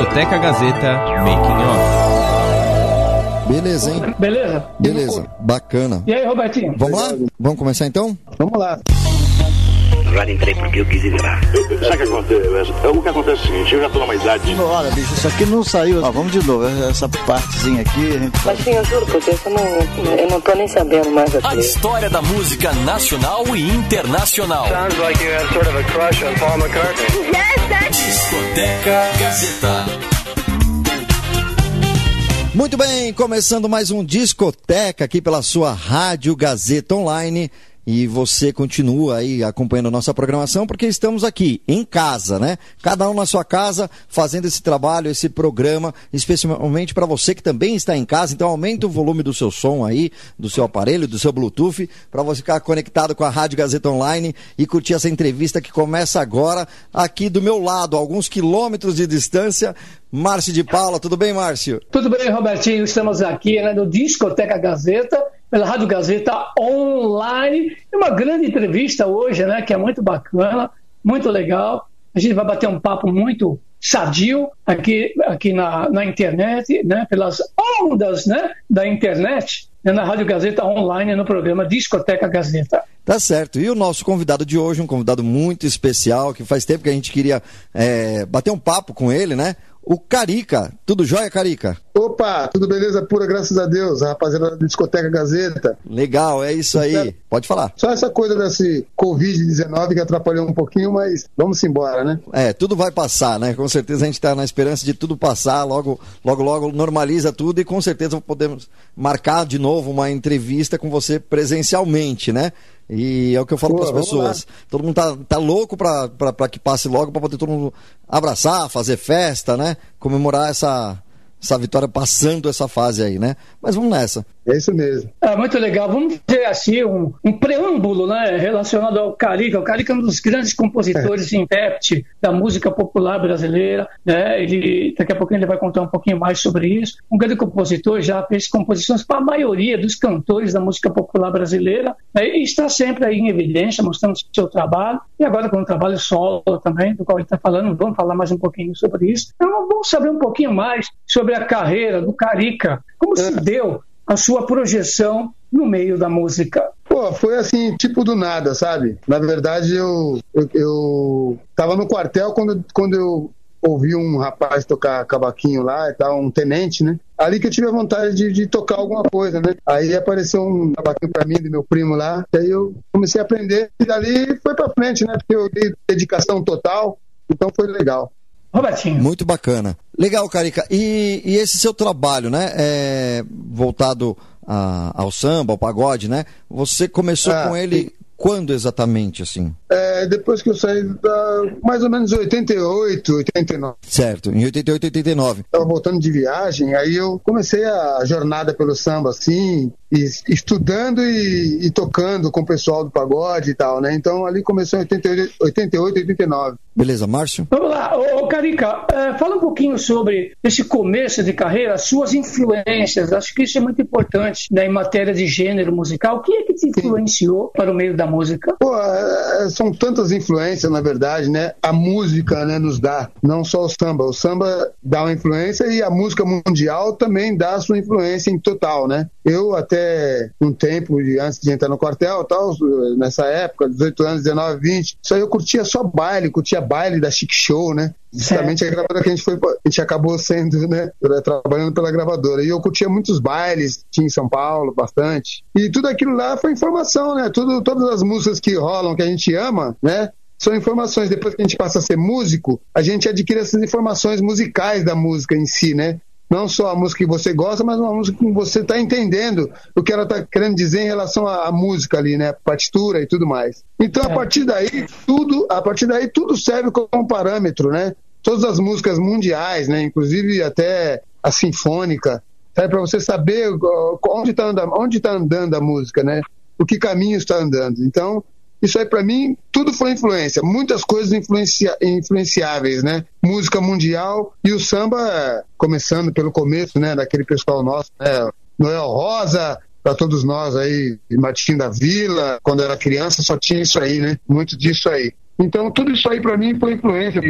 Discoteca Gazeta Making Off. Beleza, hein? Beleza? Beleza, bacana. E aí, Robertinho? Vamos lá? Vamos começar então? Vamos lá. Agora entrei porque eu quis entrar. Sabe o que acontece? O que acontece é o seguinte, eu já tô numa idade. Olha, bicho, isso aqui não saiu. Ó, vamos de novo. Essa partezinha aqui. A gente... Mas sim, eu juro por Deus, eu não, eu não tô nem sabendo mais A história da música nacional e internacional. Sounds like you have sort of a crush on Paul McCartney. Yes, that's... Discoteca Gazeta. Muito bem, começando mais um Discoteca aqui pela sua Rádio Gazeta Online. E você continua aí acompanhando a nossa programação, porque estamos aqui em casa, né? Cada um na sua casa, fazendo esse trabalho, esse programa, especialmente para você que também está em casa. Então, aumenta o volume do seu som aí, do seu aparelho, do seu Bluetooth, para você ficar conectado com a Rádio Gazeta Online e curtir essa entrevista que começa agora, aqui do meu lado, alguns quilômetros de distância. Márcio de Paula, tudo bem, Márcio? Tudo bem, Robertinho. Estamos aqui né, no Discoteca Gazeta, pela Rádio Gazeta Online. E uma grande entrevista hoje, né, que é muito bacana, muito legal. A gente vai bater um papo muito sadio aqui, aqui na, na internet, né, pelas ondas né, da internet, né, na Rádio Gazeta Online, no programa Discoteca Gazeta. Tá certo. E o nosso convidado de hoje, um convidado muito especial, que faz tempo que a gente queria é, bater um papo com ele, né? O Carica. Tudo jóia, Carica? Opa, tudo beleza pura, graças a Deus, a rapaziada da Discoteca Gazeta. Legal, é isso aí. Pode falar. Só essa coisa desse Covid-19 que atrapalhou um pouquinho, mas vamos embora, né? É, tudo vai passar, né? Com certeza a gente está na esperança de tudo passar, logo, logo, logo normaliza tudo e com certeza podemos marcar de novo uma entrevista com você presencialmente, né? E é o que eu falo para as pessoas. Lá. Todo mundo tá, tá louco para que passe logo, para poder todo mundo abraçar, fazer festa, né? Comemorar essa, essa vitória passando essa fase aí, né? Mas vamos nessa. É isso mesmo. É muito legal. Vamos ter assim um, um preâmbulo, né, relacionado ao Carica. O Carica é um dos grandes compositores e intérprete da música popular brasileira, né? Ele daqui a pouquinho ele vai contar um pouquinho mais sobre isso. Um grande compositor já fez composições para a maioria dos cantores da música popular brasileira né? e está sempre aí em evidência, mostrando o seu trabalho. E agora com o trabalho solo também, do qual ele está falando, vamos falar mais um pouquinho sobre isso. Então vamos saber um pouquinho mais sobre a carreira do Carica, como é. se deu a sua projeção no meio da música? Pô, foi assim, tipo do nada, sabe? Na verdade, eu, eu, eu tava no quartel quando, quando eu ouvi um rapaz tocar cavaquinho lá e tal, um tenente, né? Ali que eu tive a vontade de, de tocar alguma coisa, né? Aí apareceu um cavaquinho pra mim, do meu primo lá, e aí eu comecei a aprender e dali foi pra frente, né? Porque eu dei dedicação total, então foi legal. Robertinho. Muito bacana. Legal, Carica. E, e esse seu trabalho, né? É, voltado a, ao samba, ao pagode, né? Você começou ah, com ele quando exatamente, assim? É, depois que eu saí da, mais ou menos 88, 89. Certo, em 88, 89. Estava voltando de viagem, aí eu comecei a jornada pelo samba, assim, estudando e, e, tocando com o pessoal do pagode e tal, né? Então ali começou em 88, 88 89. Beleza, Márcio? Vamos lá, ô, ô Carica, é, fala um pouquinho sobre esse começo de carreira, suas influências, acho que isso é muito importante né, em matéria de gênero musical. O que é que te influenciou Sim. para o meio da música? Pô, é, são tantas influências, na verdade, né? A música né, nos dá, não só o samba. O samba dá uma influência e a música mundial também dá a sua influência em total, né? Eu até um tempo antes de entrar no quartel, tal, nessa época, 18 anos, 19, 20, só eu curtia só baile, curtia baile da Chic Show, né? Justamente a gravadora que a gente foi, a gente acabou sendo, né, trabalhando pela gravadora. E eu curtia muitos bailes, tinha em São Paulo, bastante. E tudo aquilo lá foi informação, né? Tudo, todas as músicas que rolam, que a gente ama, né? São informações. Depois que a gente passa a ser músico, a gente adquire essas informações musicais da música em si, né? Não só a música que você gosta, mas uma música que você está entendendo o que ela está querendo dizer em relação à, à, música ali, né? Partitura e tudo mais. Então, a é. partir daí, tudo, a partir daí, tudo serve como parâmetro, né? Todas as músicas mundiais, né? Inclusive até a sinfônica, para você saber onde está andando, onde tá andando a música, né? O que caminho está andando. Então, isso aí, para mim, tudo foi influência. Muitas coisas influencia, influenciáveis, né? Música mundial e o samba, começando pelo começo, né? Daquele pessoal nosso, né? Noel Rosa, para todos nós aí, Martim da Vila, quando era criança, só tinha isso aí, né? Muito disso aí. Então, tudo isso aí para mim foi influência,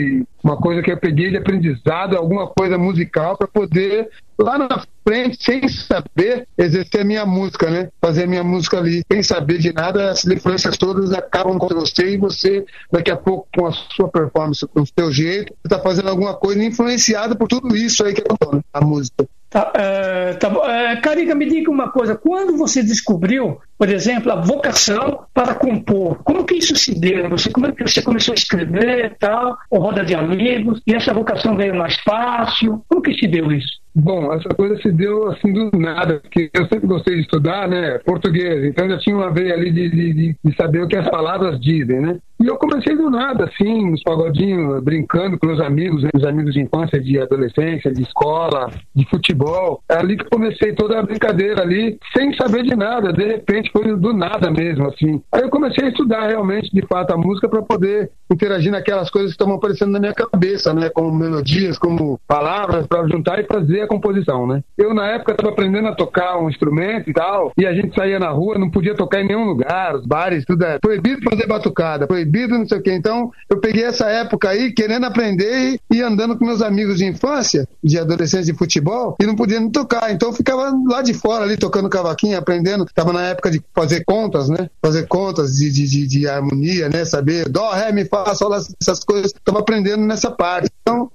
uma coisa que eu peguei de aprendizado, alguma coisa musical para poder lá na frente, sem saber, exercer a minha música, né? Fazer a minha música ali, sem saber de nada, as influências todas acabam com você e você, daqui a pouco, com a sua performance, com o seu jeito, está fazendo alguma coisa influenciada por tudo isso aí que né? a música. Tá, é, tá. É, Carica, me diga uma coisa. Quando você descobriu, por exemplo, a vocação para compor, como que isso se deu? Você, como é que você começou a escrever e tal, ou roda de amigos, e essa vocação veio mais fácil? Como que se deu isso? Bom, essa coisa se deu assim do nada, porque eu sempre gostei de estudar, né, português, então já tinha uma veia ali de, de, de, saber o que as palavras dizem, né? E eu comecei do nada, assim, nos pagodinhos, brincando com meus amigos, meus amigos de infância, de adolescência, de escola, de futebol. É ali que comecei toda a brincadeira ali, sem saber de nada, de repente foi do nada mesmo, assim. Aí eu comecei a estudar realmente, de fato, a música para poder interagir naquelas coisas que estavam aparecendo na minha cabeça, né? Como melodias, como palavras, para juntar e fazer a composição, né? Eu, na época, estava aprendendo a tocar um instrumento e tal, e a gente saía na rua, não podia tocar em nenhum lugar, os bares, tudo é proibido fazer batucada, proibido não sei o quê. Então, eu peguei essa época aí, querendo aprender e andando com meus amigos de infância, de adolescência de futebol, e não podia nem tocar. Então, eu ficava lá de fora, ali, tocando cavaquinho, aprendendo. Tava na época de fazer contas, né? Fazer contas de, de, de, de harmonia, né? Saber dó, ré, mi, fá, sol, essas coisas. Tava aprendendo nessa parte. Então,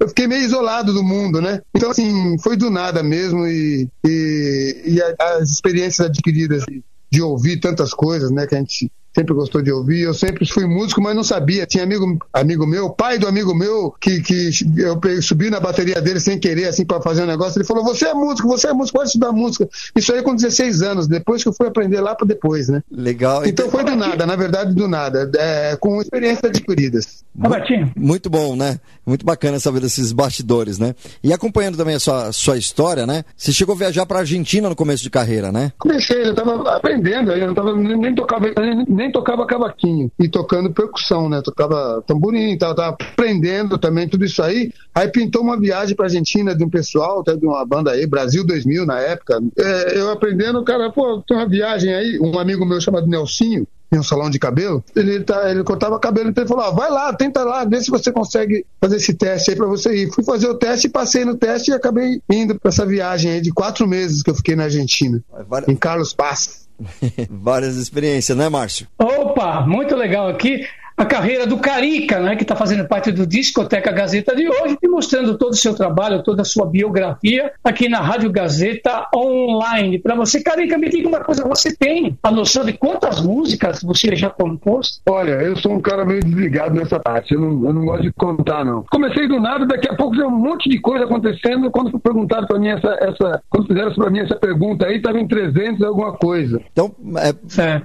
eu fiquei meio isolado do mundo, né? Então, assim, foi do nada mesmo e, e, e as experiências adquiridas de, de ouvir tantas coisas, né? Que a gente sempre gostou de ouvir. Eu sempre fui músico, mas não sabia. Tinha amigo, amigo meu, pai do amigo meu, que, que eu subi na bateria dele sem querer, assim, para fazer um negócio. Ele falou: Você é músico, você é músico, pode estudar música. Isso aí com 16 anos, depois que eu fui aprender lá para depois, né? Legal. Então foi do nada, na verdade, do nada, é, com experiências adquiridas. Robertinho. Muito bom, né? Muito bacana saber desses bastidores, né? E acompanhando também a sua, sua história, né? Você chegou a viajar para Argentina no começo de carreira, né? Comecei, eu tava aprendendo, eu não tava, nem, tocava, nem, nem tocava cavaquinho e tocando percussão, né? Tocava tamborim, tava, tava aprendendo também tudo isso aí. Aí pintou uma viagem pra Argentina de um pessoal, até de uma banda aí, Brasil 2000 na época. É, eu aprendendo, cara, pô, tem uma viagem aí, um amigo meu chamado Nelsinho, em um salão de cabelo, ele, tá, ele cortava cabelo, então ele falou: ah, vai lá, tenta lá, vê se você consegue fazer esse teste aí para você ir. Fui fazer o teste, passei no teste e acabei indo para essa viagem aí de quatro meses que eu fiquei na Argentina, em Carlos Paz. Várias experiências, né, Márcio? Opa, muito legal aqui a carreira do Carica, né, que está fazendo parte do Discoteca Gazeta de hoje e mostrando todo o seu trabalho, toda a sua biografia aqui na Rádio Gazeta Online. Para você, Carica, me diga uma coisa: você tem a noção de quantas músicas você já compôs? Olha, eu sou um cara meio desligado nessa parte, eu não, eu não gosto de contar, não. Comecei do nada, daqui a pouco tem um monte de coisa acontecendo. Quando perguntaram para mim essa, essa. Quando fizeram para mim essa pergunta aí, estava em 300 alguma coisa. Então, é,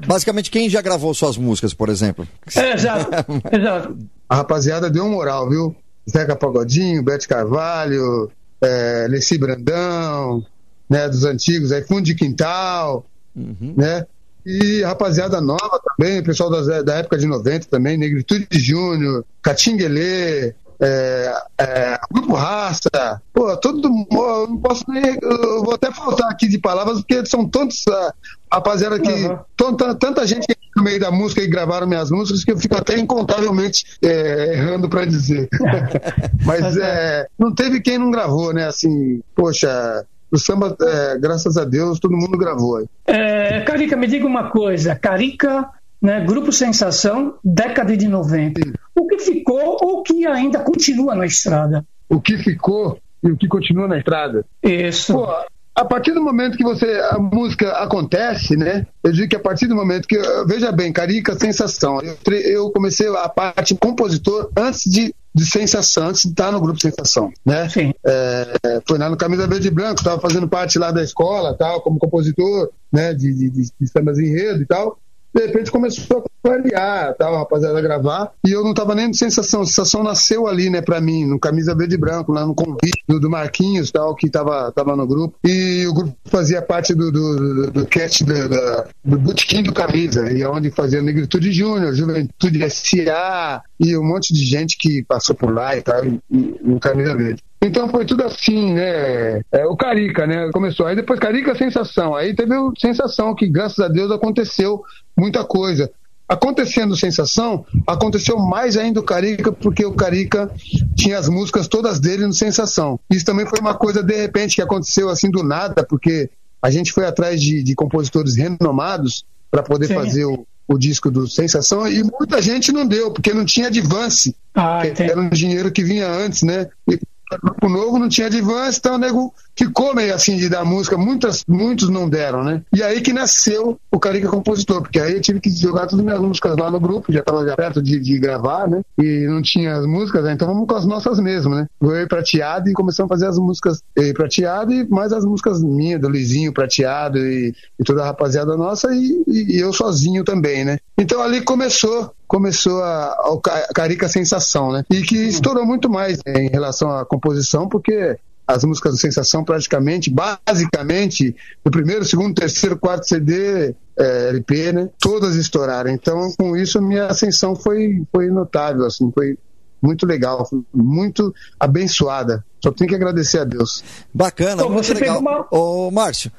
basicamente, quem já gravou suas músicas, por exemplo? É, já Exato. A rapaziada deu um moral, viu? Zeca Pagodinho, Bete Carvalho, é, Leci Brandão, né, dos antigos, aí Fundo de Quintal, uhum. né? E rapaziada nova também, pessoal da, da época de 90 também, Negritude Júnior, Catinguelê, é, é, Grupo Raça, pô, todo mundo, não posso nem, eu vou até faltar aqui de palavras, porque são tantos, uh, rapaziada que, uhum. tanta, tanta gente no meio da música e gravaram minhas músicas que eu fico até incontavelmente é, errando para dizer. Mas é, não teve quem não gravou, né? Assim, poxa, o samba, é, graças a Deus, todo mundo gravou. É, Carica, me diga uma coisa. Carica, né, Grupo Sensação, década de 90. Sim. O que ficou ou que ainda continua na estrada? O que ficou e o que continua na estrada? Isso. Pô, a partir do momento que você a música acontece, né? Eu digo que a partir do momento que veja bem, Carica Sensação. Eu, eu comecei a parte compositor antes de, de Sensação, antes de estar no grupo Sensação, né? Sim. É, foi lá no Camisa Verde e Branco, estava fazendo parte lá da escola, tal, como compositor, né? De, de, de, de enredo e tal de repente começou a clarear, tal, rapaziada, a gravar, e eu não tava nem de sensação, a sensação nasceu ali, né, pra mim, no Camisa Verde e Branco, lá no convite do, do Marquinhos, tal, que tava, tava no grupo, e o grupo fazia parte do, do, do, cast do, do, do Botequim do Camisa, e é onde fazia Negritude Júnior, Juventude SA, e um monte de gente que passou por lá e tal, no Camisa Verde. Então foi tudo assim, né? É, o Carica, né? Começou. Aí depois Carica Sensação. Aí teve o Sensação, que graças a Deus aconteceu muita coisa. Acontecendo Sensação, aconteceu mais ainda o Carica, porque o Carica tinha as músicas todas dele no Sensação. Isso também foi uma coisa, de repente, que aconteceu assim do nada, porque a gente foi atrás de, de compositores renomados para poder Sim. fazer o, o disco do Sensação e muita gente não deu, porque não tinha advance. Ah, era um dinheiro que vinha antes, né? E grupo novo não tinha advance, então o nego ficou meio assim de dar música, muitas, muitos não deram, né? E aí que nasceu o Carica Compositor, porque aí eu tive que jogar todas as minhas músicas lá no grupo, já estava já perto de, de, gravar, né? E não tinha as músicas, né? então vamos com as nossas mesmo, né? Eu prateado e começamos a fazer as músicas eu prateado e mais as músicas minhas, do Lizinho prateado e, e toda a rapaziada nossa e, e, e eu sozinho também, né? Então ali começou começou a, a Carica Sensação, né? E que estourou muito mais né, em relação à composição, porque as músicas do Sensação praticamente, basicamente, no primeiro, segundo, terceiro, quarto CD, é, LP, né? Todas estouraram. Então, com isso, minha ascensão foi, foi notável, assim, foi muito legal, muito abençoada. Só tenho que agradecer a Deus. Bacana, Pô, muito legal. Uma... Ô, Márcio,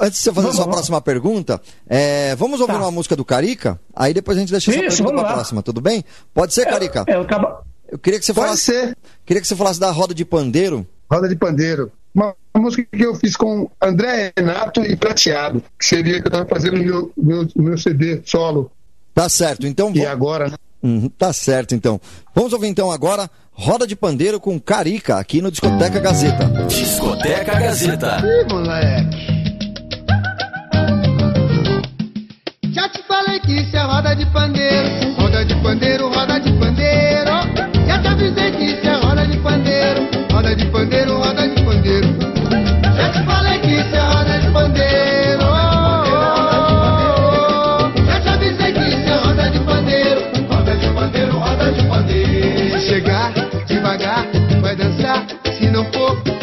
antes de você fazer a sua próxima pergunta, é, vamos ouvir tá. uma música do Carica? Aí depois a gente deixa Isso, a sua pergunta para a próxima, tudo bem? Pode ser, Carica? É, eu, tava... eu queria que você Pode falasse. Ser. Queria que você falasse da roda de pandeiro. Roda de pandeiro. Uma música que eu fiz com André Renato e Prateado, que seria que eu estava fazendo no meu, meu, meu CD solo. Tá certo, então. E agora, né? Uhum, tá certo, então. Vamos ouvir então agora Roda de Pandeiro com Carica, aqui no Discoteca Gazeta. Discoteca Gazeta. Ih, moleque. Já te falei que isso é roda de pandeiro. Roda de pandeiro, roda de pandeiro. Dançar. Se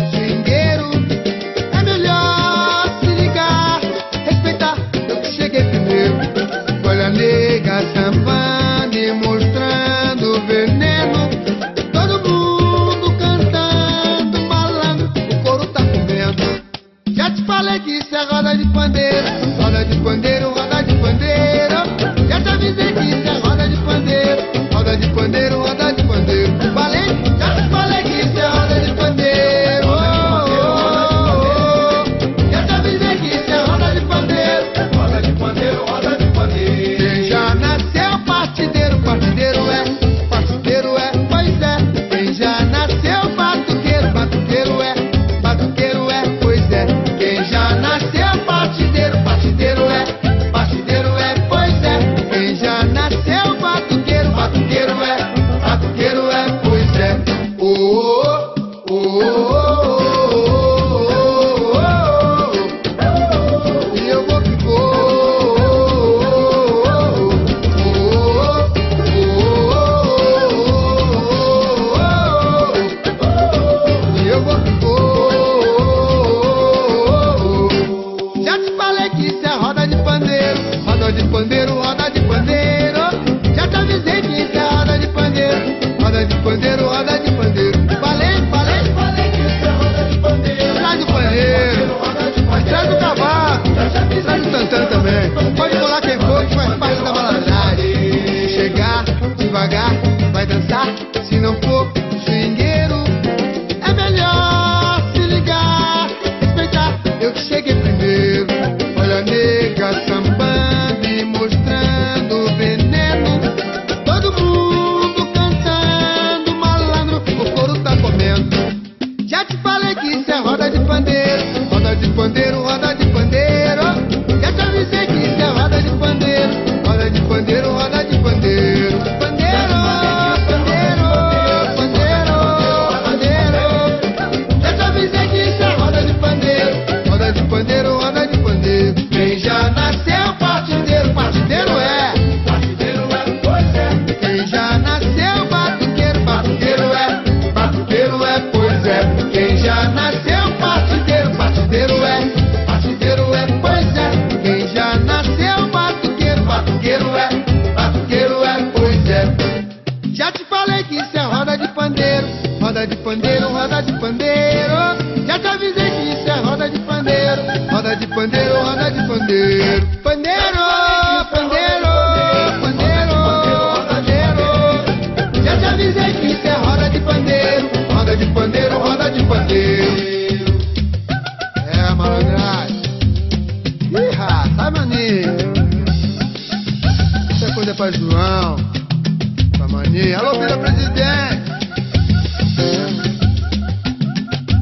Alô, filha presidente.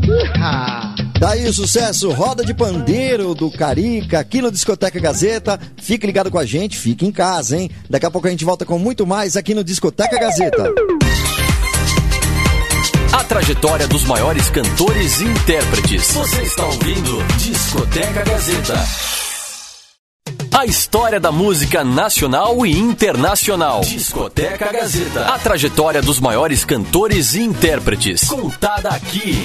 Ih, Daí o sucesso, roda de pandeiro do Carica, aqui no Discoteca Gazeta. Fique ligado com a gente, fique em casa, hein? Daqui a pouco a gente volta com muito mais aqui no Discoteca Gazeta. A trajetória dos maiores cantores e intérpretes. Você está ouvindo Discoteca Gazeta. A história da música nacional e internacional. Discoteca Gazeta. A trajetória dos maiores cantores e intérpretes. Contada aqui.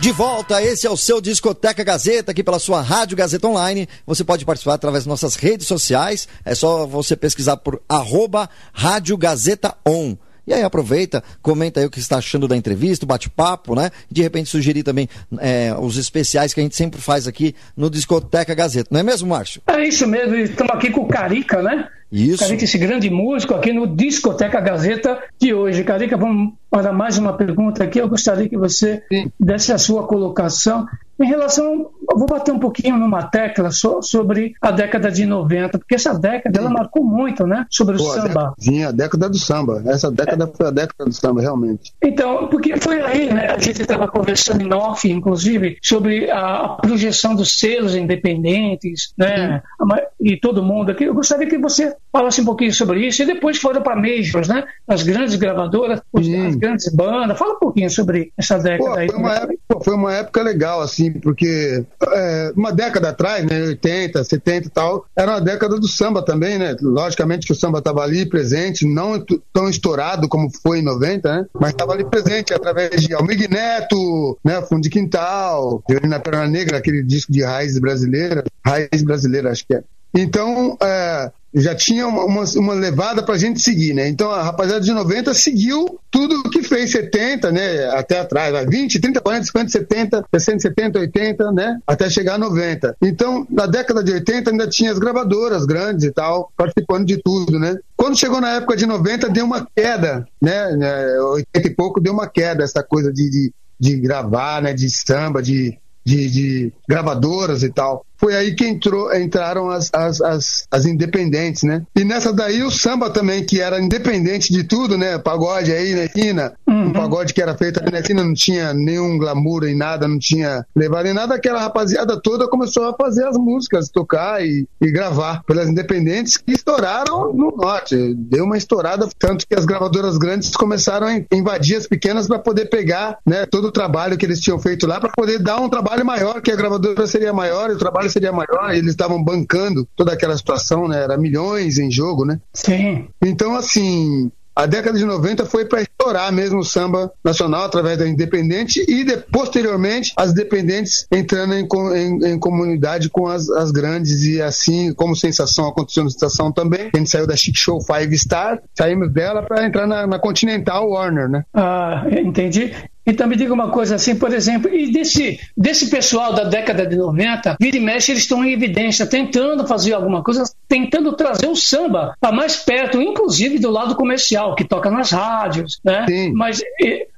De volta, esse é o seu Discoteca Gazeta, aqui pela sua Rádio Gazeta Online. Você pode participar através das nossas redes sociais. É só você pesquisar por arroba Rádio Gazeta On. E aí aproveita, comenta aí o que está achando da entrevista, o bate-papo, né? De repente sugerir também é, os especiais que a gente sempre faz aqui no Discoteca Gazeta. Não é mesmo, Márcio? É isso mesmo, estamos aqui com o Carica, né? Isso. Carica, esse grande músico aqui no Discoteca Gazeta de hoje. Carica, vamos para mais uma pergunta aqui. Eu gostaria que você Sim. desse a sua colocação em relação. Vou bater um pouquinho numa tecla so- sobre a década de 90, porque essa década ela marcou muito, né? Sobre o Pô, a samba. Sim, a década do samba. Essa década foi a década do samba, realmente. Então, porque foi aí, né? A gente estava conversando em off, inclusive, sobre a, projeção dos selos independentes, né? Ma- E todo mundo aqui. Eu gostaria que você falasse um pouquinho sobre isso. E depois foram para majors, né? As grandes gravadoras, os- as grandes bandas. Fala um pouquinho sobre essa Pô, década aí. foi, uma época, pô, foi uma época legal, assim, porque é, uma década atrás, né, 80, 70 e tal, era uma década do samba também, né? Logicamente que o samba estava ali presente, não tão estourado como foi em 90, né? Mas estava ali presente através de Almir Neto, né? Fundo de Quintal, Violina Perna Negra, aquele disco de raiz brasileira, raiz brasileira, acho que é. Então, é, já tinha uma, uma, uma levada pra gente seguir, né? Então a rapaziada de 90 seguiu tudo o que fez 70, né? Até atrás, vai, 20, 30, 40, 50, 70, 60, 70, 80, né? Até chegar a 90. Então, na década de 80 ainda tinha as gravadoras grandes e tal, participando de tudo, né? Quando chegou na época de 90, deu uma queda, né? né, 80 e pouco deu uma queda, essa coisa de, de, de gravar, né? De samba, de, de, de gravadoras e tal. Foi aí que entrou, entraram as, as, as, as independentes, né? E nessa daí o samba também, que era independente de tudo, né? Pagode aí na esquina, um pagode que era feito ali na esquina, não tinha nenhum glamour em nada, não tinha levado em nada. Aquela rapaziada toda começou a fazer as músicas, tocar e, e gravar pelas independentes que estouraram no norte. Deu uma estourada, tanto que as gravadoras grandes começaram a invadir as pequenas para poder pegar né, todo o trabalho que eles tinham feito lá, para poder dar um trabalho maior, que a gravadora seria maior e o trabalho seria maior. E eles estavam bancando toda aquela situação, né? Era milhões em jogo, né? Sim. Então, assim, a década de 90 foi para estourar mesmo o samba nacional através da Independente e de, posteriormente as dependentes entrando em, em- em comunidade com as, as grandes e assim como Sensação aconteceu no Sensação também. A gente saiu da Chic Show Five Star, saímos dela para entrar na, na Continental Warner, né? Ah, entendi. Então me diga uma coisa assim, por exemplo, e desse, desse pessoal da década de 90, vira e mexe, eles estão em evidência, tentando fazer alguma coisa, tentando trazer o samba para mais perto, inclusive do lado comercial, que toca nas rádios, né? Sim. Mas,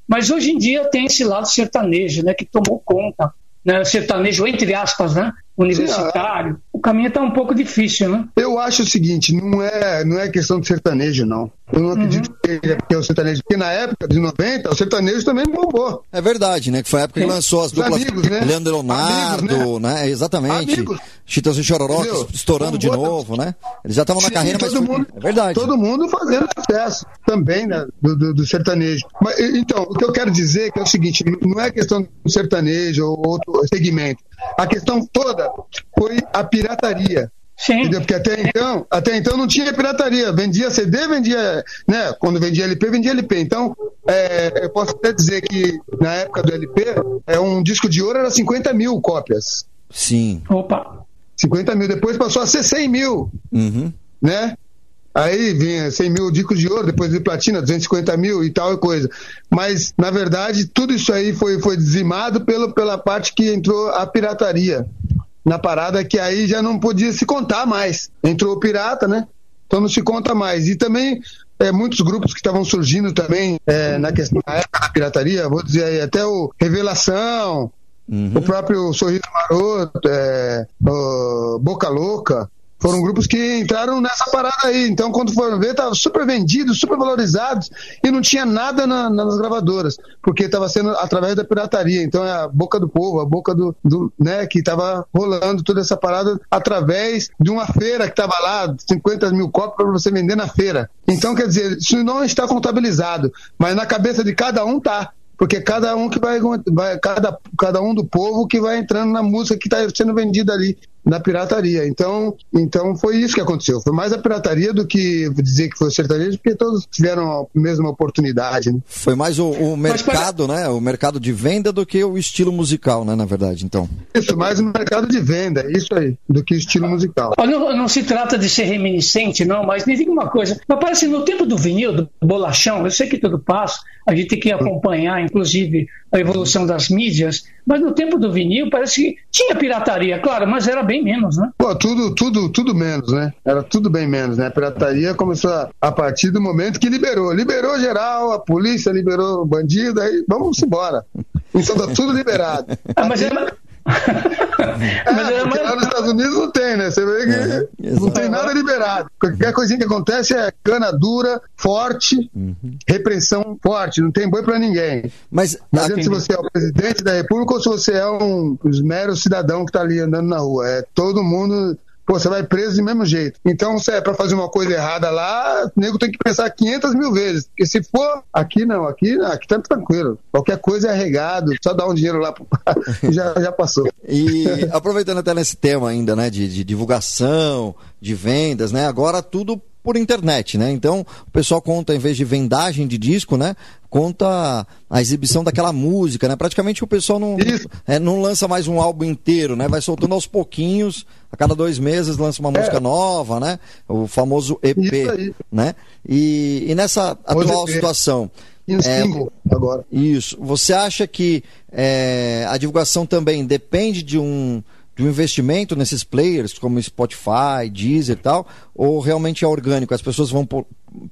mas hoje em dia tem esse lado sertanejo, né, que tomou conta, né? Sertanejo, entre aspas, né? Universitário. O caminho está um pouco difícil, né? Eu acho o seguinte, não é, não é questão de sertanejo, não. Eu não acredito que seja porque é o sertanejo. Porque na época de 90, o sertanejo também bombou. É verdade, né? Que foi a época que lançou as Os duplas amigos, né? Leandro Leonardo, Amigos, né? Exatamente. Amigos. Chitãozinho e Chororó Entendeu? estourando de novo, né? Eles já estavam na Sim, carreira, mas mundo, é verdade. Todo mundo fazendo sucesso também, né? Do, do- do sertanejo. Mas, então, o que eu quero dizer é que é o seguinte: não é questão do sertanejo ou outro segmento. A questão toda foi a pirataria. Sim. Entendeu? Porque até então, até então não tinha pirataria. Vendia CD, vendia. Né? Quando vendia LP, vendia LP. Então, é, eu posso até dizer que na época do LP, é, um disco de ouro era 50 mil cópias. Sim. Opa. 50 mil. Depois passou a ser 100 mil Uhum. né? Aí vinha 100 mil discos de ouro, depois de platina, 250 mil e tal coisa. Mas, na verdade, tudo isso aí foi, foi dizimado pelo, pela parte que entrou a pirataria. Na parada que aí já não podia se contar mais. Entrou o pirata, né? Então não se conta mais. E também é, muitos grupos que estavam surgindo também é, na questão na época da pirataria, vou dizer aí, até o Revelação, Uhum. o próprio Sorriso Maroto, é, Boca Louca, foram grupos que entraram nessa parada aí. Então, quando foram ver, estavam super vendidos, super valorizados e não tinha nada na- nas gravadoras, porque estava sendo através da pirataria. Então, é a boca do povo, a boca do. do né, que estava rolando toda essa parada através de uma feira que estava lá, 50 mil cópias para você vender na feira. Então, quer dizer, isso não está contabilizado, mas na cabeça de cada um tá. Porque cada um que vai, vai cada, cada um do povo que vai entrando na música que está sendo vendida ali na pirataria. Então, então foi isso que aconteceu. Foi mais a pirataria do que dizer que foi o sertanejo, porque todos tiveram a mesma oportunidade. Né? Foi mais o, o mercado, né? O mercado de venda do que o estilo musical, né? Na verdade, então. Isso, mais o mercado de venda, isso aí, do que o estilo musical. Não, não se trata de ser reminiscente, não, mas me diga uma coisa. Mas parece no tempo do vinil, do bolachão, eu sei que tudo passa, a gente tem que acompanhar, inclusive, a evolução das mídias, mas no tempo do vinil parece que tinha pirataria, claro, mas era bem menos, né? Pô, tudo, tudo, tudo menos, né? Era tudo bem menos, né? A pirataria começou a, a partir do momento que liberou. Liberou geral, a polícia liberou o bandido, aí vamos embora. Então tá tudo liberado. Ah, mas era... mas era mais... Lá nos Estados Unidos não tem, né? Você vê que É, não tem nada liberado. Qualquer coisinha que acontece é cana dura, forte, Uhum. repressão forte, não tem boi pra ninguém. Mas não adianta se você é o presidente da república ou se você é um mero cidadão que tá ali andando na rua. É todo mundo pô, você vai preso de mesmo jeito. Então, se é pra fazer uma coisa errada lá, o nego tem que pensar 500 mil vezes. Porque se for, aqui não, aqui, aqui tá tranquilo. Qualquer coisa é arregado, só dá um dinheiro lá pro já, já passou. E aproveitando até nesse tema ainda, né, de, de divulgação, de vendas, né, agora tudo por internet, né? Então o pessoal conta, em vez de vendagem de disco, né? Conta a exibição daquela música, né? Praticamente o pessoal não, é, não lança mais um álbum inteiro, né? Vai soltando aos pouquinhos, a cada dois meses lança uma música É. nova, né? O famoso EP, né? E, e nessa atual EP. situação. E o single agora. Isso. Você acha que é, a divulgação também depende de um, de um investimento nesses players, como Spotify, Deezer e tal, ou realmente é orgânico? As pessoas vão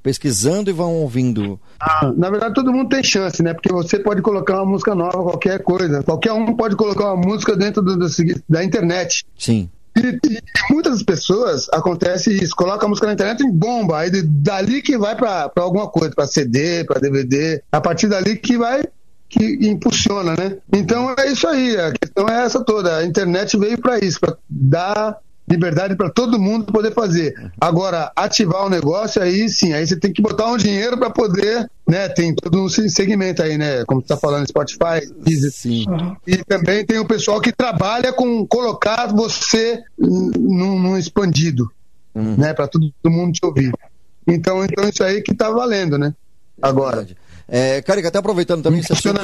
pesquisando e vão ouvindo? Ah, Na verdade, todo mundo tem chance, né? Porque você pode colocar uma música nova, qualquer coisa. Qualquer um pode colocar uma música dentro do- do da internet. Sim. E, e muitas pessoas acontece isso, coloca a música na internet e bomba, aí de- dali que vai pra alguma coisa, pra CD, pra DVD, a partir dali que vai que impulsiona, né? Então é isso aí, a questão é essa toda. A internet veio pra isso, pra dar liberdade para todo mundo poder fazer. Agora, ativar o negócio aí sim, aí você tem que botar um dinheiro para poder, né? Tem todo um segmento aí, né? Como você tá falando, Spotify, Deezer. Sim. E também tem o pessoal que trabalha com colocar você num, num expandido, né? Para todo mundo te ouvir. Então, então isso aí que tá valendo, né? Agora. É, Carica, até aproveitando também esse assunto,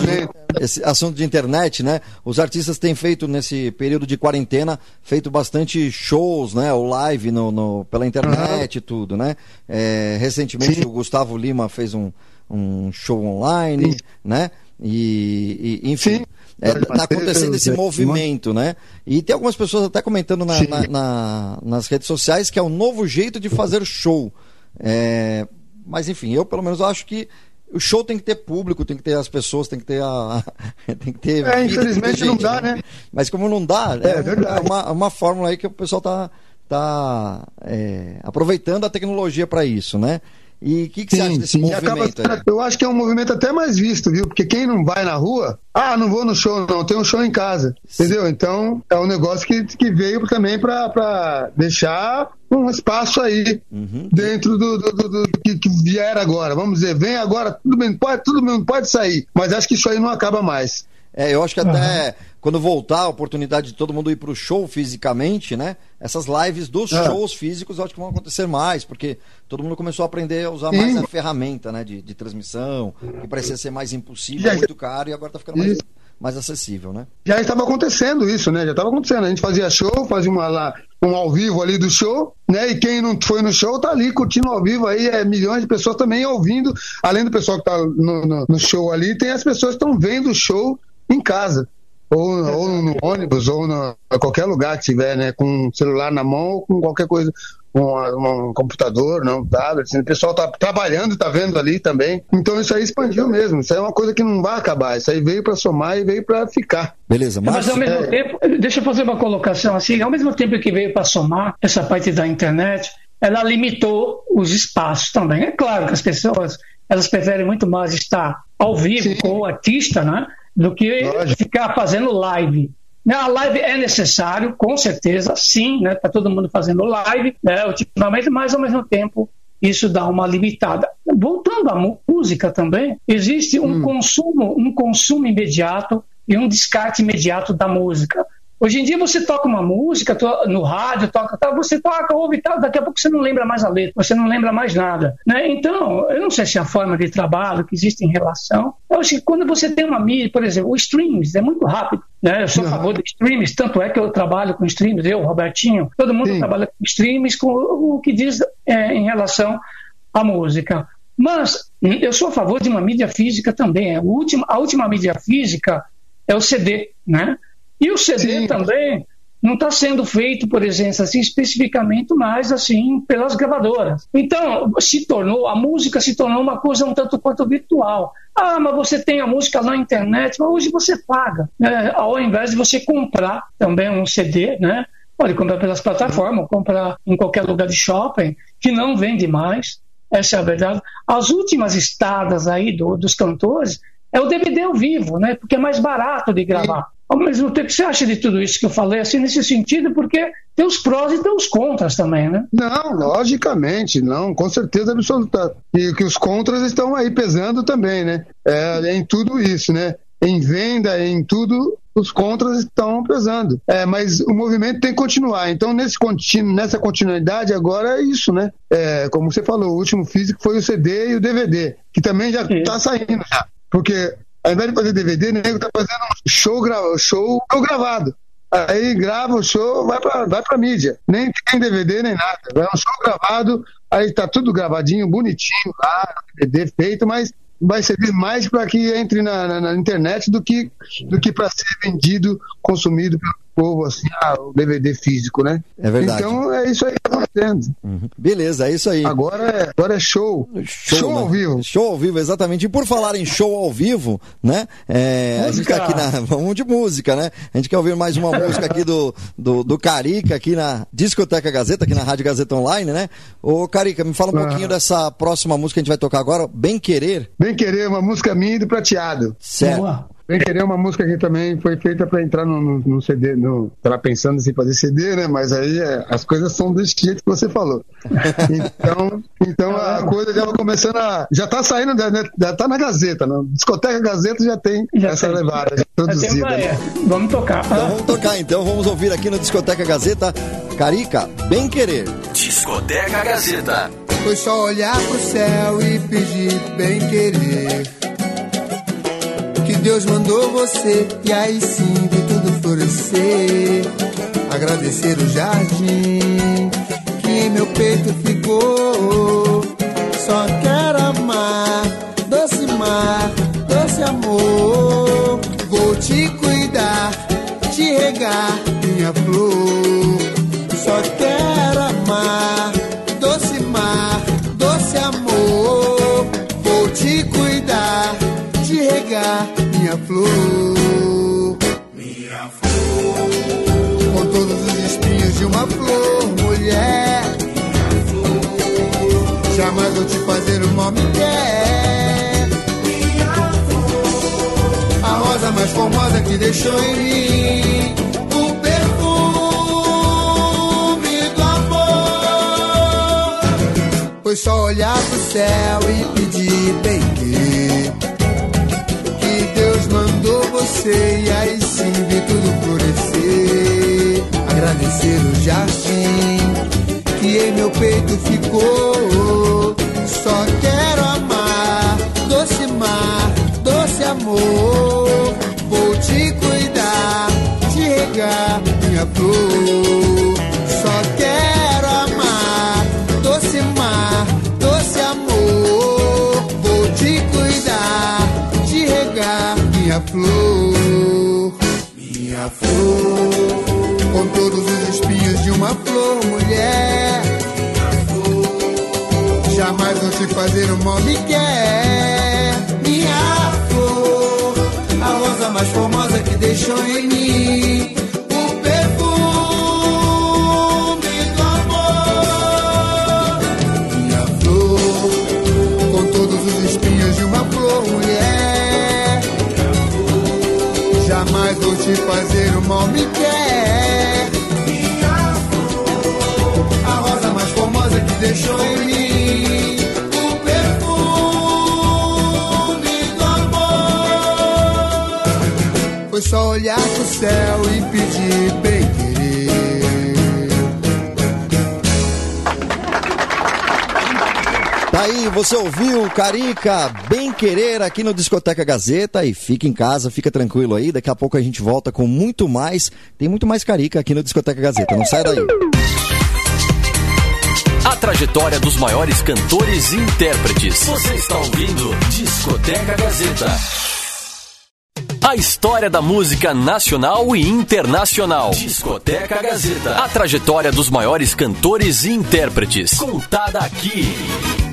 esse assunto de internet, né? Os artistas têm feito nesse período de quarentena, feito bastante shows, né? O live no, no- pela internet e tudo, né? É, recentemente o Gustavo Lima fez um, um show online, né? E, e, enfim, é, tá acontecendo esse movimento, né? E tem algumas pessoas até comentando na- na- na- nas redes sociais que é um novo jeito de fazer show. É, mas enfim, eu pelo menos acho que o show tem que ter público, tem que ter as pessoas, tem que ter a. tem que ter. É, ter infelizmente não dá, né? Mas como não dá, É, é, verdade. uma, uma fórmula aí que o pessoal tá, tá é, aproveitando a tecnologia para isso, né? E o que, que você acha desse acaba movimento aí? eu acho que é um movimento até mais visto, viu? Porque quem não vai na rua, ah, não vou no show, não, tem um show em casa. Entendeu? Então é um negócio que, que veio também para deixar um espaço aí Uhum. dentro do, do- do- do que, que vier agora. Vamos dizer, vem agora, tudo bem, pode, tudo bem, pode sair, mas acho que isso aí não acaba mais. É, eu acho que até quando voltar a oportunidade de todo mundo ir pro show fisicamente, né? Essas lives dos É. shows físicos eu acho que vão acontecer mais, porque todo mundo começou a aprender a usar Sim. mais a ferramenta, né? De, de transmissão, que parecia ser mais impossível, Já- muito caro, e agora tá ficando mais, Isso. mais acessível, né? Já estava acontecendo isso, né? Já estava acontecendo. A gente fazia show, fazia uma, lá, um ao vivo ali do show, né? E quem não foi no show tá ali curtindo ao vivo aí, é milhões de pessoas também ouvindo. Além do pessoal que tá no, no- no show ali, tem as pessoas que estão vendo o show em casa. Ou, ou no ônibus, ou no, qualquer lugar que tiver, né? Com um celular na mão ou com qualquer coisa um, um computador, não, tablet. Assim, o pessoal tá trabalhando, tá vendo ali também. Então isso aí expandiu mesmo. Isso aí é uma coisa que não vai acabar. Isso aí veio para somar e veio para ficar. Beleza, mas, mas ao mesmo é... tempo, deixa eu fazer uma colocação assim. Ao mesmo tempo que veio para somar essa parte da internet, ela limitou os espaços também. É claro que as pessoas elas preferem muito mais estar ao vivo Sim. com o artista, né? Do que Lógico. ficar fazendo live. Né, a live é necessário, com certeza, sim, né? Está todo mundo fazendo live, né? Ultimamente, mas ao mesmo tempo isso dá uma limitada. Voltando à música também, existe um hum. consumo, um consumo imediato e um descarte imediato da música. Hoje em dia você toca uma música no rádio, toca tal, você toca, ouve tal, daqui a pouco você não lembra mais a letra, você não lembra mais nada. Né? Então, eu não sei se é a forma de trabalho que existe em relação. Eu acho que quando você tem uma mídia, por exemplo, o streams é muito rápido. Né? Eu sou a favor de streams, tanto é que eu trabalho com streams, eu, Robertinho, todo mundo Sim. trabalha com streams, com o que diz é, em relação à música. Mas eu sou a favor de uma mídia física também. A última, a última mídia física é o CD, né? E o CD Sim. também não está sendo feito, por exemplo, assim, especificamente mais assim pelas gravadoras. Então, se tornou, a música se tornou uma coisa um tanto quanto virtual. Ah, mas você tem a música na internet, mas hoje você paga. Né? Ao invés de você comprar também um CD, né? Pode comprar pelas plataformas, comprar em qualquer lugar de shopping, que não vende mais. Essa é a verdade. As últimas estadas aí do, dos cantores é o DVD ao vivo, né? Porque é mais barato de gravar. Ao mesmo tempo, você acha de tudo isso que eu falei, assim, nesse sentido, porque tem os prós e tem os contras também, né? Não, logicamente, não, com certeza absoluta. E que os contras estão aí pesando também, né? É, em tudo isso, né? Em venda, em tudo, os contras estão pesando. É, mas o movimento tem que continuar. Então, nesse nessa continuidade, agora é isso, né? É, como você falou, o último físico foi o CD e o DVD, que também já está saindo já. Porque ao invés de fazer DVD, nego tá fazendo show, show, show gravado. Aí grava o show, vai pra, vai pra mídia. Nem tem DVD, nem nada. É um show gravado, aí tá tudo gravadinho, bonitinho lá, DVD feito, mas vai servir mais para que entre na, na, na, internet do que, do que para ser vendido, consumido pelo povo, assim, ah, o DVD físico, né? É verdade. Então é isso aí que tá acontecendo. Uhum. Beleza, é isso aí. Agora é, agora é show. Show, show né? ao vivo. Show ao vivo, exatamente. E por falar em show ao vivo, né? É, a gente tá aqui na. Vamos de música, né? A gente quer ouvir mais uma música aqui do, do, do Carica, aqui na Discoteca Gazeta, aqui na Rádio Gazeta Online, né? Ô, Carica, me fala um pouquinho dessa próxima música que a gente vai tocar agora, Bem Querer. Bem Querer, uma música minha e do prateado. Certo. Boa. Bem Querer é uma música que também foi feita para entrar no, no, no, CD, no, tava pensando em fazer CD, né? Mas aí é, as coisas são desse jeito que você falou. Então, então a coisa já vai começando a, já tá saindo, né, já tá na Gazeta, na discoteca Gazeta já tem já essa tem. levada já produzida. Né? Vamos tocar. Então vamos tocar, então vamos ouvir aqui na discoteca Gazeta, Carica, Bem Querer. Discoteca Gazeta. Foi só olhar pro céu e pedir bem querer que Deus mandou você e aí sim vi tudo florescer. Agradecer o jardim que em meu peito ficou. Só quero amar, doce mar, doce amor. Vou te cuidar, te regar, minha flor. Só quero amar, flor. Minha flor. Com todos os espinhos de uma flor, mulher. Minha flor. Jamais vou te fazer o mal me quer. Minha flor. A rosa mais formosa que deixou em mim. O perfume do amor. Foi só olhar pro céu e pedir bem que você e aí sim vi tudo florescer. Agradecer o jardim que em meu peito ficou. Flor. Minha flor, com todos os espinhos de uma flor, mulher. Jamais vou te fazer o mal me quer. Minha flor, a rosa mais formosa que deixou em mim. Te fazer o mal me quer. Minha flor, a rosa mais formosa que deixou em mim. O perfume do amor. Foi só olhar pro céu e pedir você ouviu Carica Bem Querer aqui no Discoteca Gazeta e fica em casa, fica tranquilo aí, daqui a pouco a gente volta com muito mais, tem muito mais Carica aqui no Discoteca Gazeta, não sai daí. A trajetória dos maiores cantores e intérpretes. Você está ouvindo Discoteca Gazeta. A história da música nacional e internacional. Discoteca Gazeta. A trajetória dos maiores cantores e intérpretes. Contada aqui.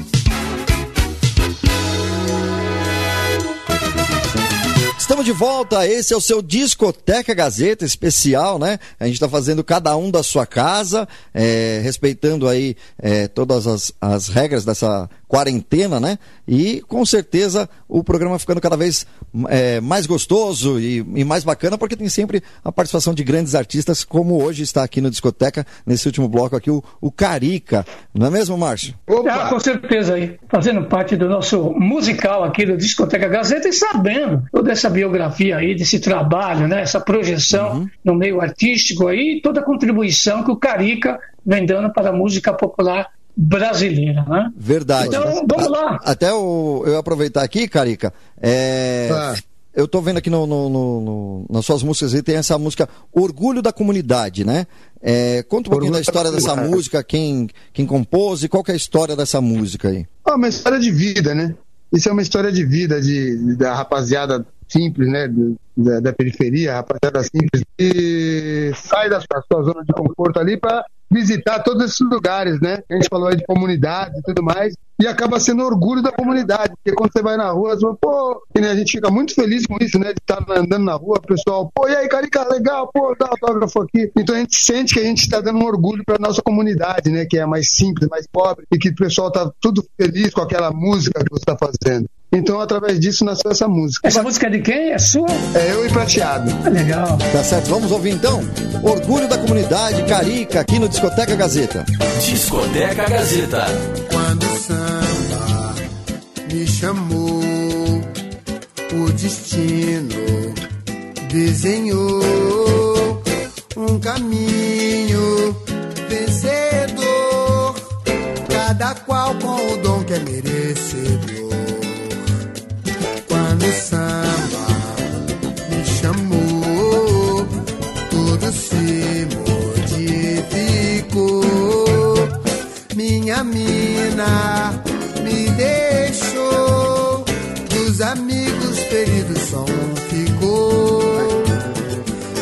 Estamos de volta, esse é o seu Discoteca Gazeta especial, né? A gente está fazendo cada um da sua casa, é, respeitando aí é, todas as, as regras dessa quarentena, né? E com certeza o programa ficando cada vez é, mais gostoso e, e mais bacana, porque tem sempre a participação de grandes artistas, como hoje está aqui no Discoteca, nesse último bloco aqui, o, o Carica. Não é mesmo, Márcio? Ah, com certeza aí, fazendo parte do nosso musical aqui do Discoteca Gazeta e sabendo toda essa biografia aí, desse trabalho, né, essa projeção no meio artístico aí, toda a contribuição que o Carica vem dando para a música popular brasileira, né? Verdade. Então, vamos lá. A- Até o, eu aproveitar aqui, Carica. é, Ah. Eu tô vendo aqui no, no- no- no- nas suas músicas aí, tem essa música Orgulho da Comunidade, né? É, conta um pouquinho Orgulho da da história dessa Comunidade. música, quem, quem compôs e qual que é a história dessa música aí. É uma história de vida, né? Isso é uma história de vida de, da rapaziada simples, né? Da, da periferia, rapaziada simples, que sai da sua, sua zona de conforto ali para visitar todos esses lugares, né? A gente falou aí de comunidade e tudo mais, e acaba sendo orgulho da comunidade, porque quando você vai na rua, você fala, pô, e, né, a gente fica muito feliz com isso, né? De estar andando na rua, o pessoal, pô, e aí, Carica, legal, pô, dá autógrafo aqui. Então a gente sente que a gente está dando um orgulho para nossa comunidade, né? Que é mais simples, mais pobre, e que o pessoal tá tudo feliz com aquela música que você está fazendo. Então, através disso, nasceu essa música. Essa música é de quem? É sua? É eu e Prateado. Ah, legal. Tá certo? Vamos ouvir então? Orgulho da Comunidade, Carica, aqui no Discoteca Gazeta. Discoteca Gazeta. Quando o samba me chamou, o destino desenhou um caminho vencedor, cada qual com o dom Quando o samba me chamou, tudo se modificou. Minha mina me deixou, dos amigos feridos só um ficou.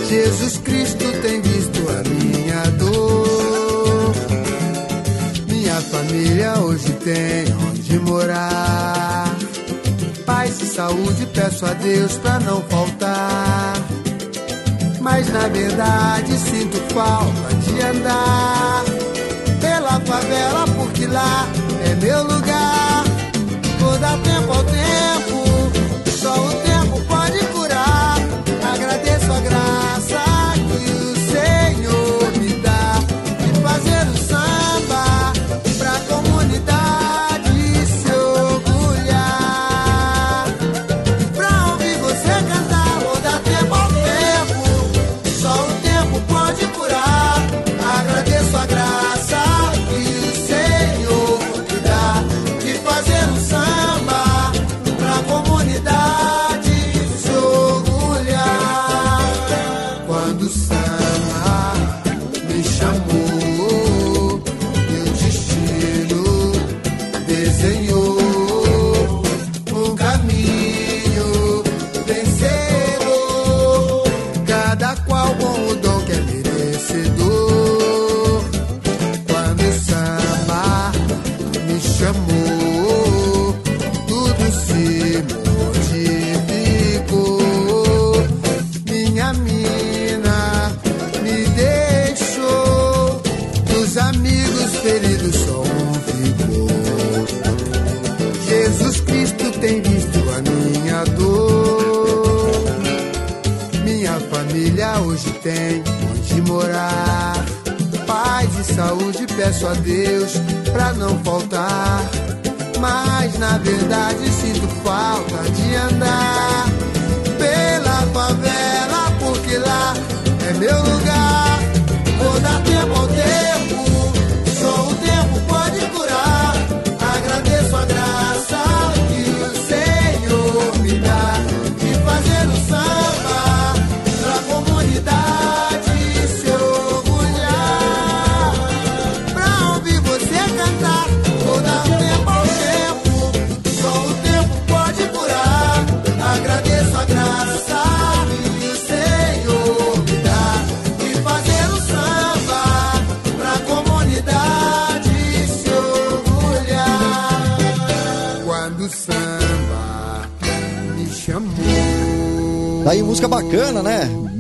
Jesus Cristo tem visto a minha dor. Minha família hoje tem onde morar. Paz e saúde peço a Deus pra não faltar. Mas na verdade sinto falta de andar pela favela, porque lá é meu lugar. Vou dar tempo ao tempo,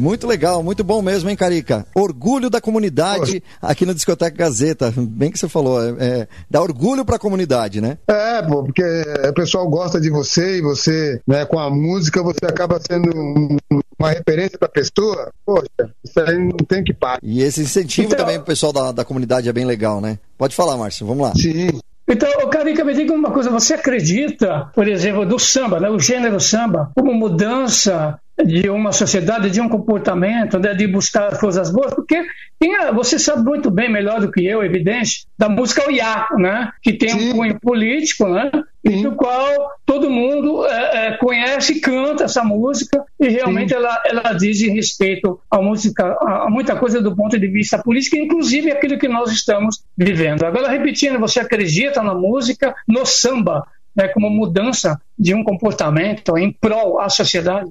Muito legal, muito bom mesmo, hein, Carica? Orgulho da comunidade aqui no Discoteca Gazeta. Bem que você falou, é, é, dá orgulho pra comunidade, né? É, pô, porque o pessoal gosta de você e você, né, com a música, você acaba sendo um- uma referência pra pessoa. Poxa, isso aí não tem que parar. E esse incentivo Então- também pro pessoal da, da comunidade é bem legal, né? Pode falar, Márcio, vamos lá. Sim. Então, Carica, me diga uma coisa. Você acredita, por exemplo, do samba, né, o gênero samba, como mudança de uma sociedade, de um comportamento, né, de buscar coisas boas? Porque você sabe muito bem, melhor do que eu, evidente, da música Oiá, né, que tem Sim. um cunho político, né, e Sim. do qual todo mundo é, é, conhece e canta essa música, e realmente ela, ela diz respeito à música, a, a muita coisa do ponto de vista político, inclusive aquilo que nós estamos vivendo. Agora, repetindo, você acredita na música, no samba, né, como mudança de um comportamento em prol à sociedade?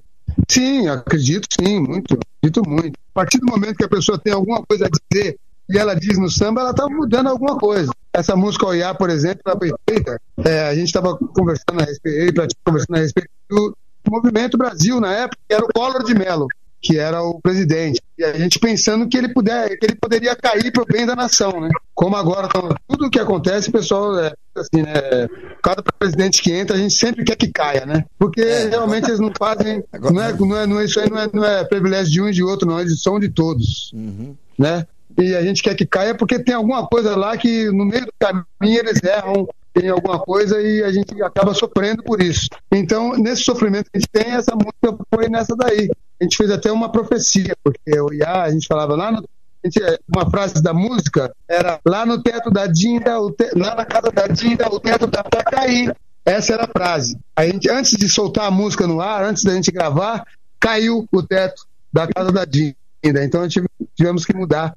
Sim, acredito sim, muito, acredito muito. A partir do momento que a pessoa tem alguma coisa a dizer e ela diz no samba, ela está mudando alguma coisa. Essa música Oiá, por exemplo, ela foi feita, é, a gente estava conversando a respeito, conversando a respeito do Movimento Brasil na época, que era o Collor de Mello, que era o presidente. E a gente pensando que ele, puder, que ele poderia cair para o bem da nação, né? Como agora, então, tudo o que acontece, o pessoal, é, assim, né? Cada presidente que entra, a gente sempre quer que caia, né? Porque É. realmente eles não fazem. Agora- Não é, não é, não é, isso aí não é, não é privilégio de um e de outro, não. Eles são de todos, Uhum. né? E a gente quer que caia porque tem alguma coisa lá que no meio do caminho eles erram em alguma coisa e a gente acaba sofrendo por isso. Então, nesse sofrimento que a gente tem, essa música foi nessa daí. A gente fez até uma profecia, porque o Iá, a gente falava lá no. uma frase da música era lá no teto da Dinda, te- lá na casa da Dinda, o teto tá pra cair. Essa era a frase. A gente, antes de soltar a música no ar, antes da gente gravar, caiu o teto da casa da Dinda. Então a gente tivemos que mudar.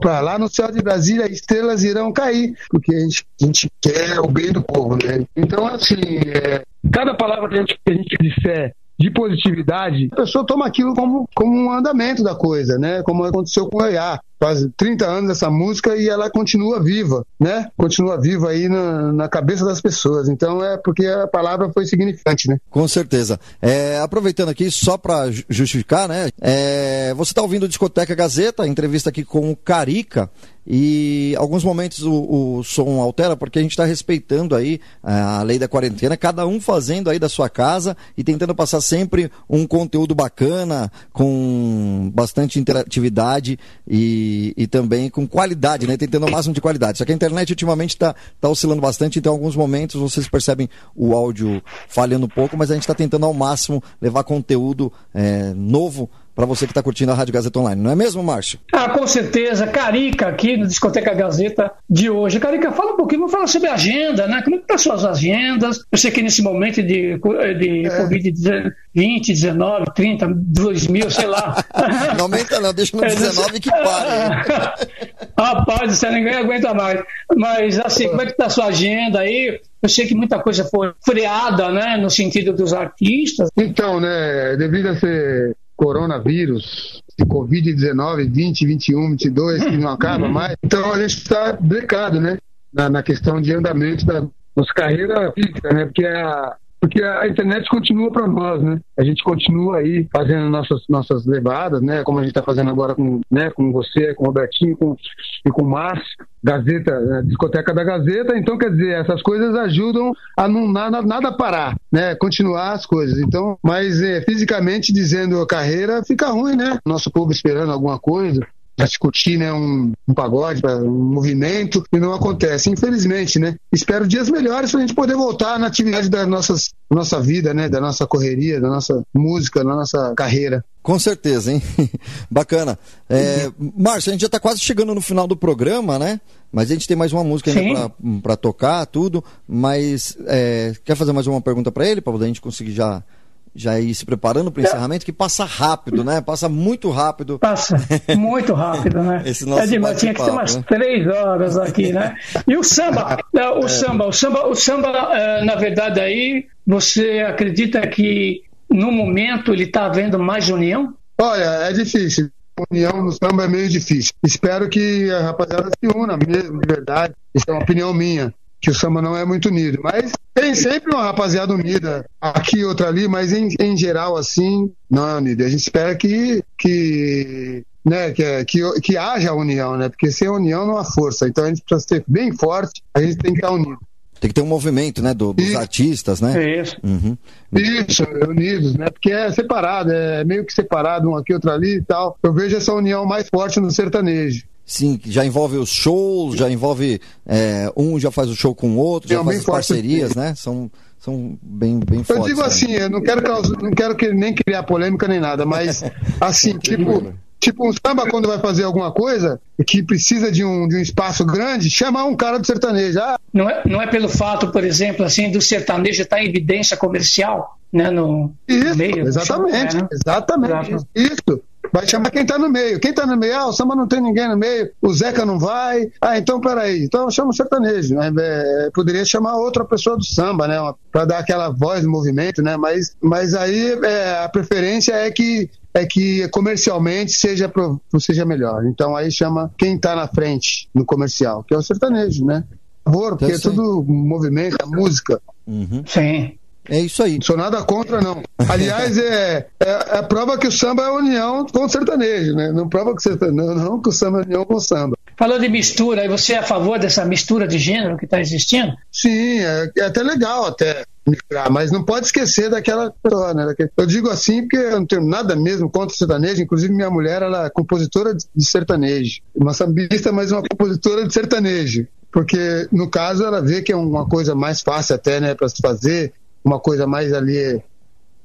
Para lá no céu de Brasília, estrelas irão cair, porque a gente, a gente quer o bem do povo, né? Então, assim, é, cada palavra que a gente, que a gente disser de positividade, a pessoa toma aquilo como, como um andamento da coisa, né? Como aconteceu com o Oiá. Faz 30 anos essa música e ela continua viva, né? Continua viva aí na, na cabeça das pessoas. Então é porque a palavra foi significante, né? Com certeza. É, aproveitando aqui, só para justificar, né? É, você está ouvindo Discoteca Gazeta, entrevista aqui com o Carica. E alguns momentos o, o som altera porque a gente está respeitando aí a lei da quarentena, cada um fazendo aí da sua casa e tentando passar sempre um conteúdo bacana, com bastante interatividade e, e também com qualidade, né? Tentando o máximo de qualidade. Só que a internet ultimamente está tá oscilando bastante, então em alguns momentos vocês percebem o áudio falhando um pouco, mas a gente está tentando ao máximo levar conteúdo é, novo para você que está curtindo a Rádio Gazeta Online, não é mesmo, Márcio? Ah, com certeza. Carica aqui no Discoteca Gazeta de hoje. Carica, fala um pouquinho, vamos falar sobre a agenda, né? Como é que estão suas agendas? Eu sei que nesse momento de, de É. Covid-20, 19, 30, 2000, sei lá. Não aumenta não, deixa no É, 19 que pare. Rapaz, você ninguém aguenta mais. Mas assim, como é que está a sua agenda aí? Eu sei que muita coisa foi freada, né? No sentido dos artistas. Então, né, devido a esse coronavírus, esse Covid-19, 20, 21, 22, que não acaba mais, então a gente está brecado, né, na, na questão de andamento da nossa carreira física, né, porque a porque a internet continua para nós, né? A gente continua aí fazendo nossas, nossas levadas, né? Como a gente está fazendo agora com, né, com você, com o Robertinho com, e com o Márcio, Gazeta, né, Discoteca da Gazeta. Então, quer dizer, essas coisas ajudam a não nada, nada parar, né? Continuar as coisas. Então, mas é, fisicamente dizendo a carreira, fica ruim, né? Nosso povo esperando alguma coisa para discutir né, um, um pagode, um movimento, e não acontece, infelizmente, né? Espero dias melhores para a gente poder voltar na atividade da nossas, nossa vida, né? Da nossa correria, da nossa música, da nossa carreira. Com certeza, hein? Bacana. É, Márcio, a gente já está quase chegando no final do programa, né? Mas a gente tem mais uma música ainda para tocar, tudo. Mas é, quer fazer mais uma pergunta para ele, para a gente conseguir já já ir se preparando para o encerramento, que passa rápido, né? Passa muito rápido. Passa muito rápido, né? Esse nosso é demais, tinha que ter umas né? três horas aqui, né? E o samba, o é. samba, o samba, o samba, é, na verdade, aí você acredita que no momento ele está havendo mais união? Olha, é difícil. União no samba é meio difícil. Espero que a rapaziada se una mesmo, de verdade. Isso é uma opinião minha que o samba não é muito unido. Mas tem sempre uma rapaziada unida, aqui e outra ali, mas em, em geral, assim, não é unido. A gente espera que, que né, que, que, que haja união, né? Porque sem união não há força. Então a gente precisa ser bem forte, a gente tem que estar unido. Tem que ter um movimento, né, do, dos Isso. artistas, né? É isso. Uhum. Isso, unidos, né? Porque é separado, é meio que separado, um aqui, outro ali e tal. Eu vejo essa união mais forte no sertanejo. Sim, já envolve os shows, já envolve é, um já faz o show com o outro, já faz forte, parcerias, né? São, são bem, bem Eu fortes. digo né? assim, eu não quero, causar- não quero que, nem criar polêmica nem nada, mas assim, tipo, tipo um samba quando vai fazer alguma coisa que precisa de um, de um espaço grande, chamar um cara do sertanejo. Ah, Não é, não é pelo fato, por exemplo, assim, do sertanejo estar em evidência comercial, né, no, no Isso, meio. do exatamente, show, né? exatamente. Exato. Isso. Vai chamar quem tá no meio. Quem tá no meio, ah, o samba não tem ninguém no meio, o Zeca não vai. Ah, então peraí. Então chama o sertanejo. Né? É, poderia chamar outra pessoa do samba, né? Para dar aquela voz movimento, né? Mas, mas aí é, a preferência é que é que comercialmente seja, pro- seja melhor. Então aí chama quem tá na frente no comercial, que é o sertanejo, né? Por favor, porque é tudo movimento, a música. Uhum. Sim. É isso aí. Não sou nada contra, não. Aliás, é, é, é prova que o samba é união com o sertanejo, né? Não prova que o sertanejo, não, que o samba é união com o samba. Falou de mistura, e você é a favor dessa mistura de gênero que está existindo? Sim, é, é até legal até misturar, mas não pode esquecer daquela pessoa, né? Eu digo assim porque eu não tenho nada mesmo contra o sertanejo, inclusive minha mulher, ela é compositora de de sertanejo. Uma sambista, mas uma compositora de sertanejo. Porque, no caso, ela vê que é uma coisa mais fácil até, né, para se fazer, uma coisa mais ali,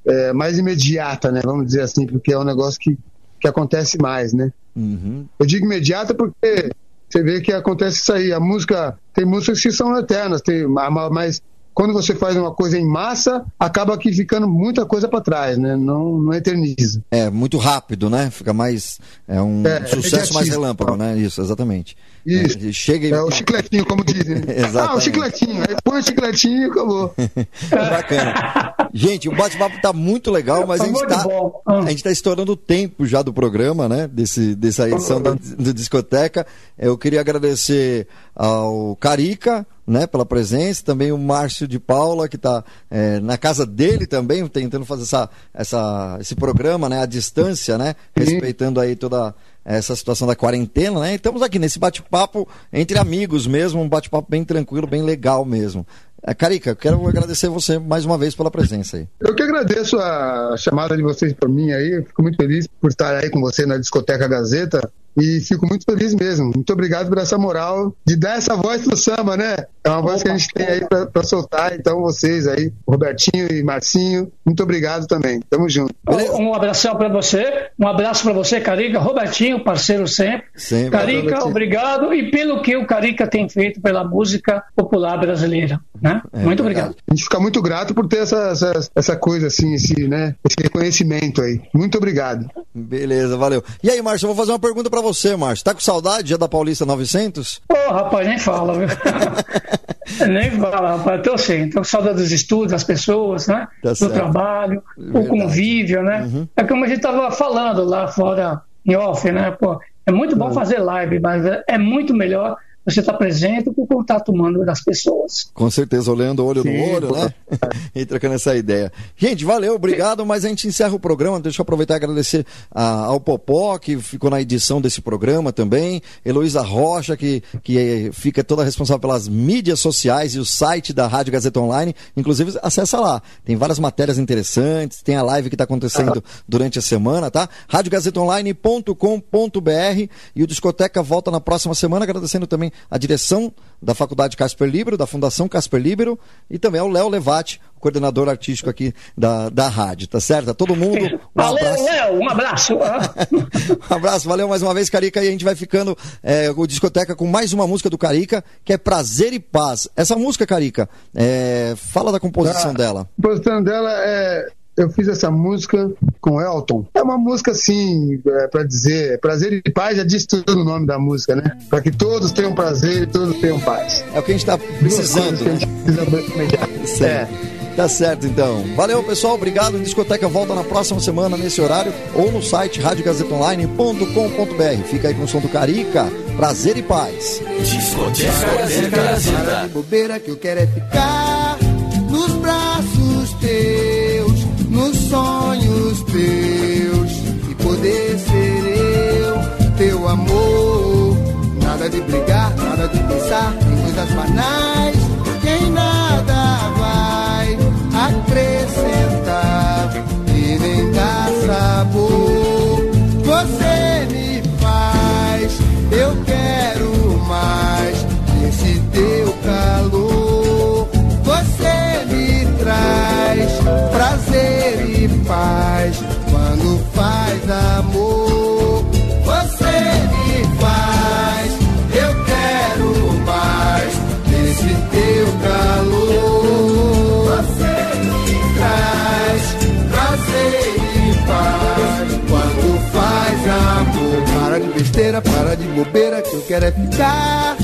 é, mais imediata, né, vamos dizer assim, porque é um negócio que, que acontece mais, né. Uhum. Eu digo imediata porque você vê que acontece isso aí. A música, tem músicas que são eternas, tem, ma- ma- mas quando você faz uma coisa em massa, acaba aqui ficando muita coisa para trás, né? Não, não eterniza. É muito rápido, né? Fica mais. É um É, sucesso mais relâmpago, né? Isso, exatamente. Isso. É, chega e. É o chicletinho, como dizem. né? Exatamente. Ah, o chicletinho. Aí põe o chicletinho e acabou. Bacana. Gente, o bate-papo tá muito legal, mas a gente tá. Ah. a gente tá estourando o tempo já do programa, né? Desse, dessa edição da, do Discoteca. Eu queria agradecer ao Carica, né, pela presença, também o Márcio de Paula, que está na casa dele também, tentando fazer essa, essa, esse programa, né, à distância, né, respeitando aí toda essa situação da quarentena, né? E estamos aqui nesse bate-papo entre amigos mesmo, um bate-papo bem tranquilo, bem legal mesmo. É, Carica, quero agradecer você mais uma vez pela presença aí. Eu que agradeço a chamada de vocês por mim aí. Fico muito feliz por estar aí com você na Discoteca Gazeta. E fico muito feliz mesmo. Muito obrigado por essa moral de dar essa voz pro samba, né? É uma voz que a gente tem aí pra, pra soltar. Então, vocês aí, Robertinho e Marcinho, muito obrigado também. Tamo junto. Um abração para você, um abraço para você, Carica, Robertinho, parceiro sempre. Sempre. Carica, Robertinho. obrigado e pelo que o Carica tem feito pela música popular brasileira, né? É, Muito obrigado. A gente fica muito grato por ter essa, essa, essa coisa assim, esse, né? Esse reconhecimento aí. Muito obrigado. Beleza, valeu. E aí, Márcio, eu vou fazer uma pergunta pra você, Márcio. Tá com saudade já da Paulista 900? Ô, rapaz, nem fala, viu? nem fala, rapaz. Tô sim, tô com saudade dos estudos, das pessoas, né? Tá Do certo. trabalho, Verdade. o convívio, né? É como a gente tava falando lá fora, em off, né? Pô, é muito bom fazer live, mas é- é muito melhor você está presente com o contato humano das pessoas. Com certeza, olhando olho Sim, no olho, né? e trocando essa ideia. Gente, valeu, obrigado, mas a gente encerra o programa. Deixa eu aproveitar e agradecer a- ao Popó, que ficou na edição desse programa também, Heloísa Rocha, que, que eh, fica toda responsável pelas mídias sociais e o site da Rádio Gazeta Online. Inclusive, acessa lá. Tem várias matérias interessantes, tem a live que está acontecendo durante a semana, tá? radiogazetaonline.com.br e o Discoteca volta na próxima semana, agradecendo também a direção da Faculdade Casper Libero, da Fundação Casper Libero e também ao Léo Levati, coordenador artístico aqui da, da rádio, tá certo? A todo mundo, um Valeu, abraço. Léo, um abraço. Ah. Um abraço, valeu mais uma vez, Carica. E a gente vai ficando é, o discoteca com mais uma música do Carica, que é Prazer e Paz. Essa música, Carica, é, fala da composição Ah, dela. A composição dela é. Eu fiz essa música com Elton. É uma música assim, é, para dizer, prazer e paz já diz tudo no nome da música, né? Para que todos tenham prazer e todos tenham paz. É o que a gente tá precisando, né? a gente precisa. Certo. Tá certo, então. Valeu, pessoal. Obrigado. Discoteca volta na próxima semana, nesse horário, ou no site radiogazetaonline.com.br. Fica aí com o som do Carica. Prazer e paz. Discoteca Gazeta. Para Gazeta. de bobeira que eu quero é ficar nos braços teus, nos sonhos teus e poder ser eu, teu amor. Nada de brigar, nada de pensar em coisas banais, paz quando faz amor. Você me faz, eu quero mais esse teu calor. Você me traz prazer e paz quando faz amor. Para de besteira, para de bobeira, que eu quero é ficar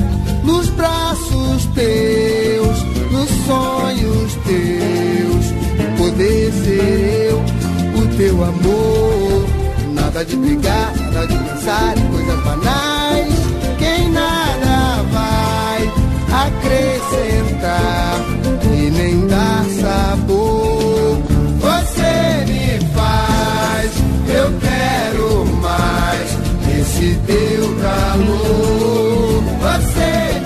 nos braços teus, nos sonhos teus, poder ser eu, teu amor. Nada de brigar, nada de pensar em coisas banais, quem nada vai acrescentar e nem dar sabor. Você me faz, eu quero mais esse teu calor. Você me